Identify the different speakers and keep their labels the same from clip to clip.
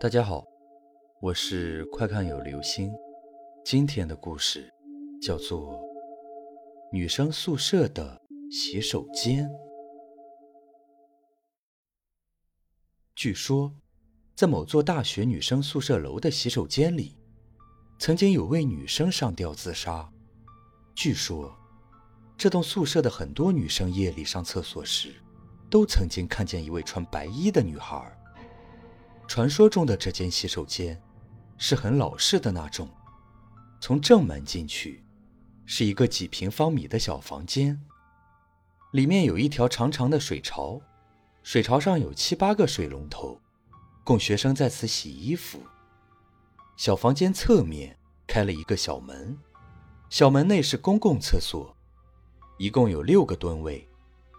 Speaker 1: 大家好，我是快看有流星。今天的故事叫做《女生宿舍的洗手间》。据说，在某座大学女生宿舍楼的洗手间里，曾经有位女生上吊自杀。据说，这栋宿舍的很多女生夜里上厕所时，都曾经看见一位穿白衣的女孩。传说中的这间洗手间，是很老式的那种。从正门进去，是一个几平方米的小房间，里面有一条长长的水槽，水槽上有七八个水龙头，供学生在此洗衣服。小房间侧面开了一个小门，小门内是公共厕所，一共有六个蹲位，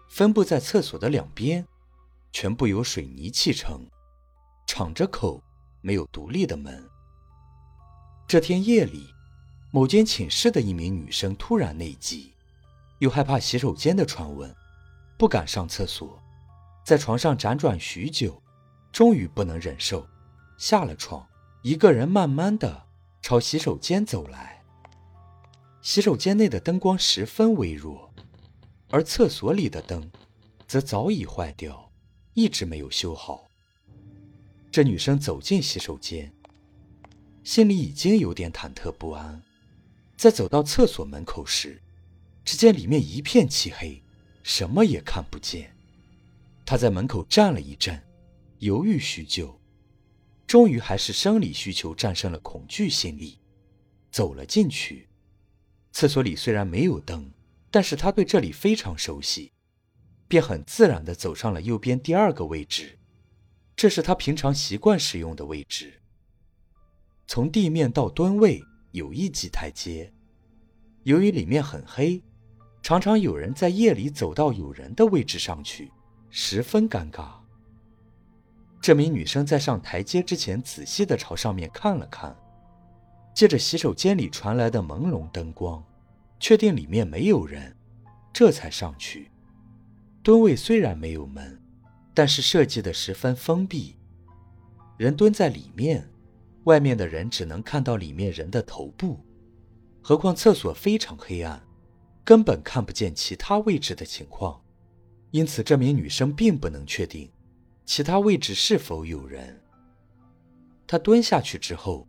Speaker 1: 分布在厕所的两边，全部由水泥砌成。敞着口，没有独立的门。这天夜里，某间寝室的一名女生突然内急，又害怕洗手间的传闻，不敢上厕所，在床上辗转许久，终于不能忍受，下了床，一个人慢慢的朝洗手间走来。洗手间内的灯光十分微弱，而厕所里的灯，则早已坏掉，一直没有修好。这女生走进洗手间，心里已经有点忐忑不安。在走到厕所门口时，只见里面一片漆黑，什么也看不见。她在门口站了一阵，犹豫许久，终于还是生理需求战胜了恐惧心理，走了进去。厕所里虽然没有灯，但是她对这里非常熟悉，便很自然地走上了右边第二个位置。这是他平常习惯使用的位置。从地面到蹲位有一级台阶，由于里面很黑，常常有人在夜里走到有人的位置上去，十分尴尬。这名女生在上台阶之前，仔细的朝上面看了看，借着洗手间里传来的朦胧灯光，确定里面没有人，这才上去。蹲位虽然没有门。但是设计的十分封闭，人蹲在里面，外面的人只能看到里面人的头部。何况厕所非常黑暗，根本看不见其他位置的情况，因此这名女生并不能确定其他位置是否有人。她蹲下去之后，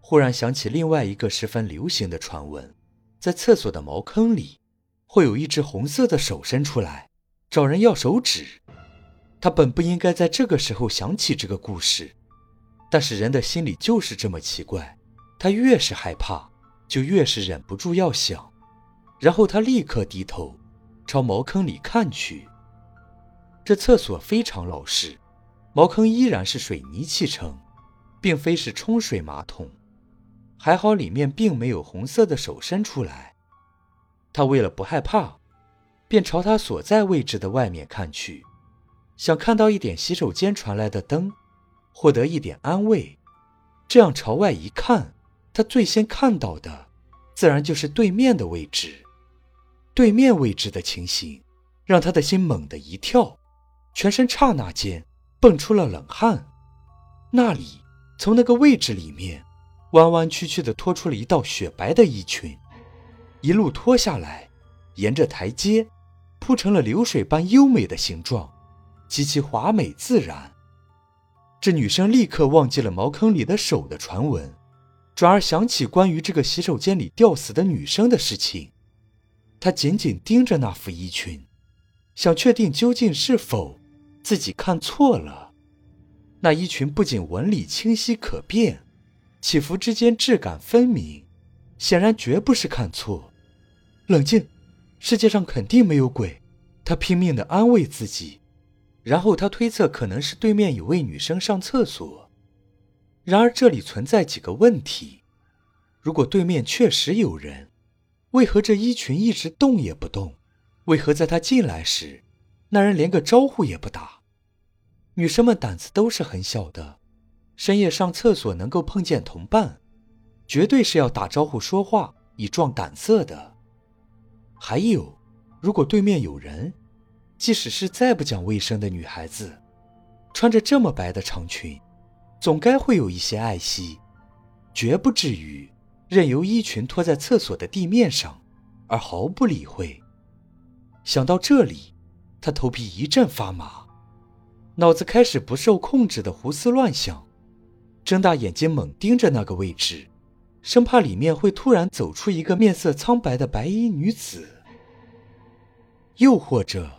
Speaker 1: 忽然想起另外一个十分流行的传闻：在厕所的茅坑里，会有一只红色的手伸出来，找人要手指。他本不应该在这个时候想起这个故事，但是人的心里就是这么奇怪。他越是害怕，就越是忍不住要想。然后他立刻低头，朝茅坑里看去。这厕所非常老实，茅坑依然是水泥砌成，并非是冲水马桶。还好里面并没有红色的手伸出来。他为了不害怕，便朝他所在位置的外面看去。想看到一点洗手间传来的灯，获得一点安慰，这样朝外一看，他最先看到的，自然就是对面的位置。对面位置的情形，让他的心猛地一跳，全身刹那间蹦出了冷汗。那里，从那个位置里面，弯弯曲曲地拖出了一道雪白的衣裙，一路拖下来，沿着台阶，铺成了流水般优美的形状。极其华美自然，这女生立刻忘记了茅坑里的手的传闻，转而想起关于这个洗手间里吊死的女生的事情。她紧紧盯着那副衣裙，想确定究竟是否自己看错了。那衣裙不仅纹理清晰可辨，起伏之间质感分明，显然绝不是看错。冷静，世界上肯定没有鬼。她拼命地安慰自己。然后他推测可能是对面有位女生上厕所，然而这里存在几个问题：如果对面确实有人，为何这衣裙一直动也不动？为何在他进来时，那人连个招呼也不打？女生们胆子都是很小的，深夜上厕所能够碰见同伴，绝对是要打招呼说话以壮胆色的。还有，如果对面有人。即使是再不讲卫生的女孩子，穿着这么白的长裙，总该会有一些爱惜，绝不至于任由衣裙拖在厕所的地面上而毫不理会。想到这里，他头皮一阵发麻，脑子开始不受控制的胡思乱想，睁大眼睛猛盯着那个位置，生怕里面会突然走出一个面色苍白的白衣女子，又或者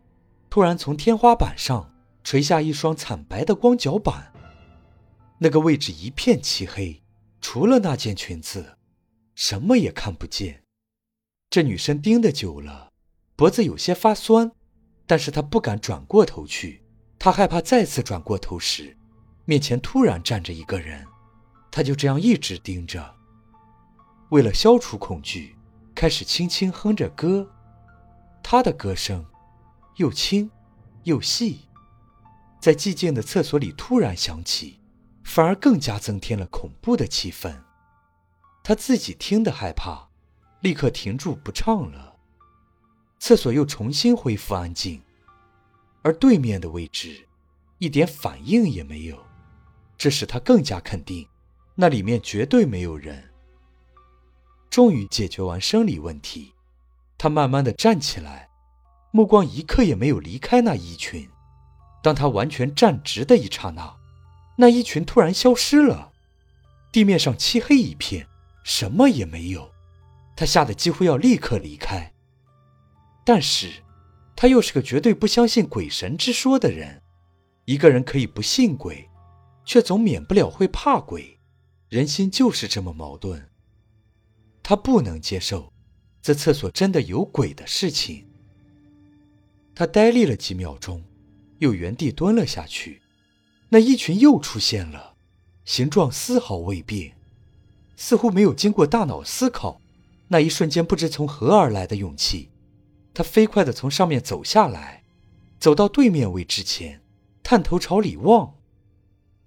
Speaker 1: 突然从天花板上垂下一双惨白的光脚板。那个位置一片漆黑，除了那件裙子，什么也看不见。这女生盯得久了，脖子有些发酸，但是她不敢转过头去，她害怕再次转过头时，面前突然站着一个人。她就这样一直盯着。为了消除恐惧，开始轻轻哼着歌。她的歌声又轻又细，在寂静的厕所里突然响起。反而更加增添了恐怖的气氛。他自己听得害怕，立刻停住不唱了。厕所又重新恢复安静，而对面的位置一点反应也没有，这使他更加肯定，那里面绝对没有人。终于解决完生理问题，他慢慢的站起来，目光一刻也没有离开那衣裙。当他完全站直的一刹那。那衣裙突然消失了，地面上漆黑一片，什么也没有。他吓得几乎要立刻离开。但是，他又是个绝对不相信鬼神之说的人。一个人可以不信鬼，却总免不了会怕鬼。人心就是这么矛盾。他不能接受这厕所真的有鬼的事情。他呆立了几秒钟，又原地蹲了下去。那衣裙又出现了，形状丝毫未变，似乎没有经过大脑思考。那一瞬间，不知从何而来的勇气，他飞快地从上面走下来，走到对面位之前，探头朝里望，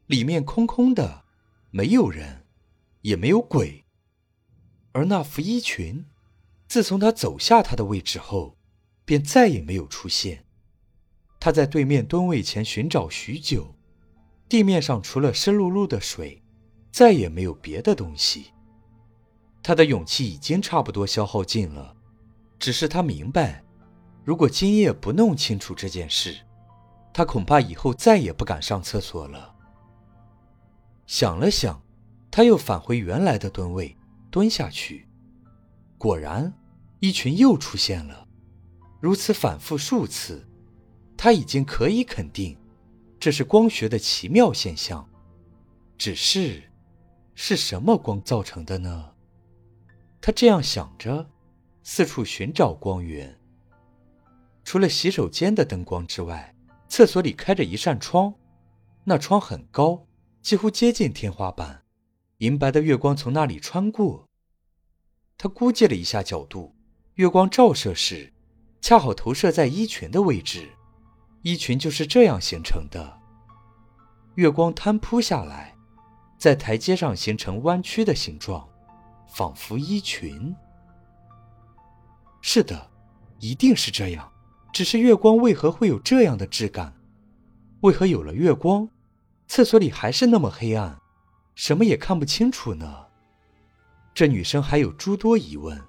Speaker 1: 里面空空的，没有人，也没有鬼。而那副衣裙，自从他走下他的位置后，便再也没有出现。他在对面蹲位前寻找许久。地面上除了湿漉漉的水，再也没有别的东西。他的勇气已经差不多消耗尽了，只是他明白，如果今夜不弄清楚这件事，他恐怕以后再也不敢上厕所了。想了想，他又返回原来的蹲位，蹲下去。果然，一群又出现了。如此反复数次，他已经可以肯定。这是光学的奇妙现象，只是是什么光造成的呢？他这样想着，四处寻找光源。除了洗手间的灯光之外，厕所里开着一扇窗，那窗很高，几乎接近天花板，银白的月光从那里穿过。他估计了一下角度，月光照射时，恰好投射在衣裙的位置。衣裙就是这样形成的。月光摊铺下来，在台阶上形成弯曲的形状，仿佛衣裙。是的，一定是这样。只是月光为何会有这样的质感？为何有了月光，厕所里还是那么黑暗，什么也看不清楚呢？这女生还有诸多疑问，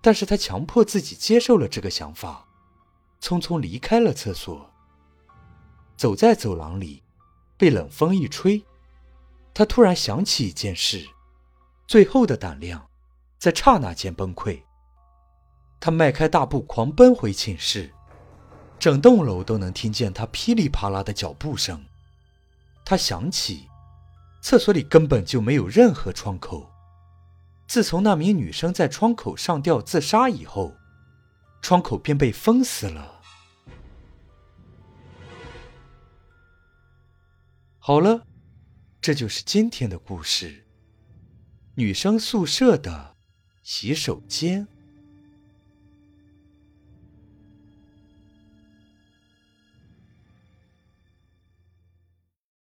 Speaker 1: 但是她强迫自己接受了这个想法，匆匆离开了厕所。走在走廊里，被冷风一吹，他突然想起一件事，最后的胆量在刹那间崩溃。他迈开大步狂奔回寝室，整栋楼都能听见他噼里啪啦的脚步声。他想起，厕所里根本就没有任何窗口。自从那名女生在窗口上吊自杀以后，窗口便被封死了。好了，这就是今天的故事。女生宿舍的洗手间。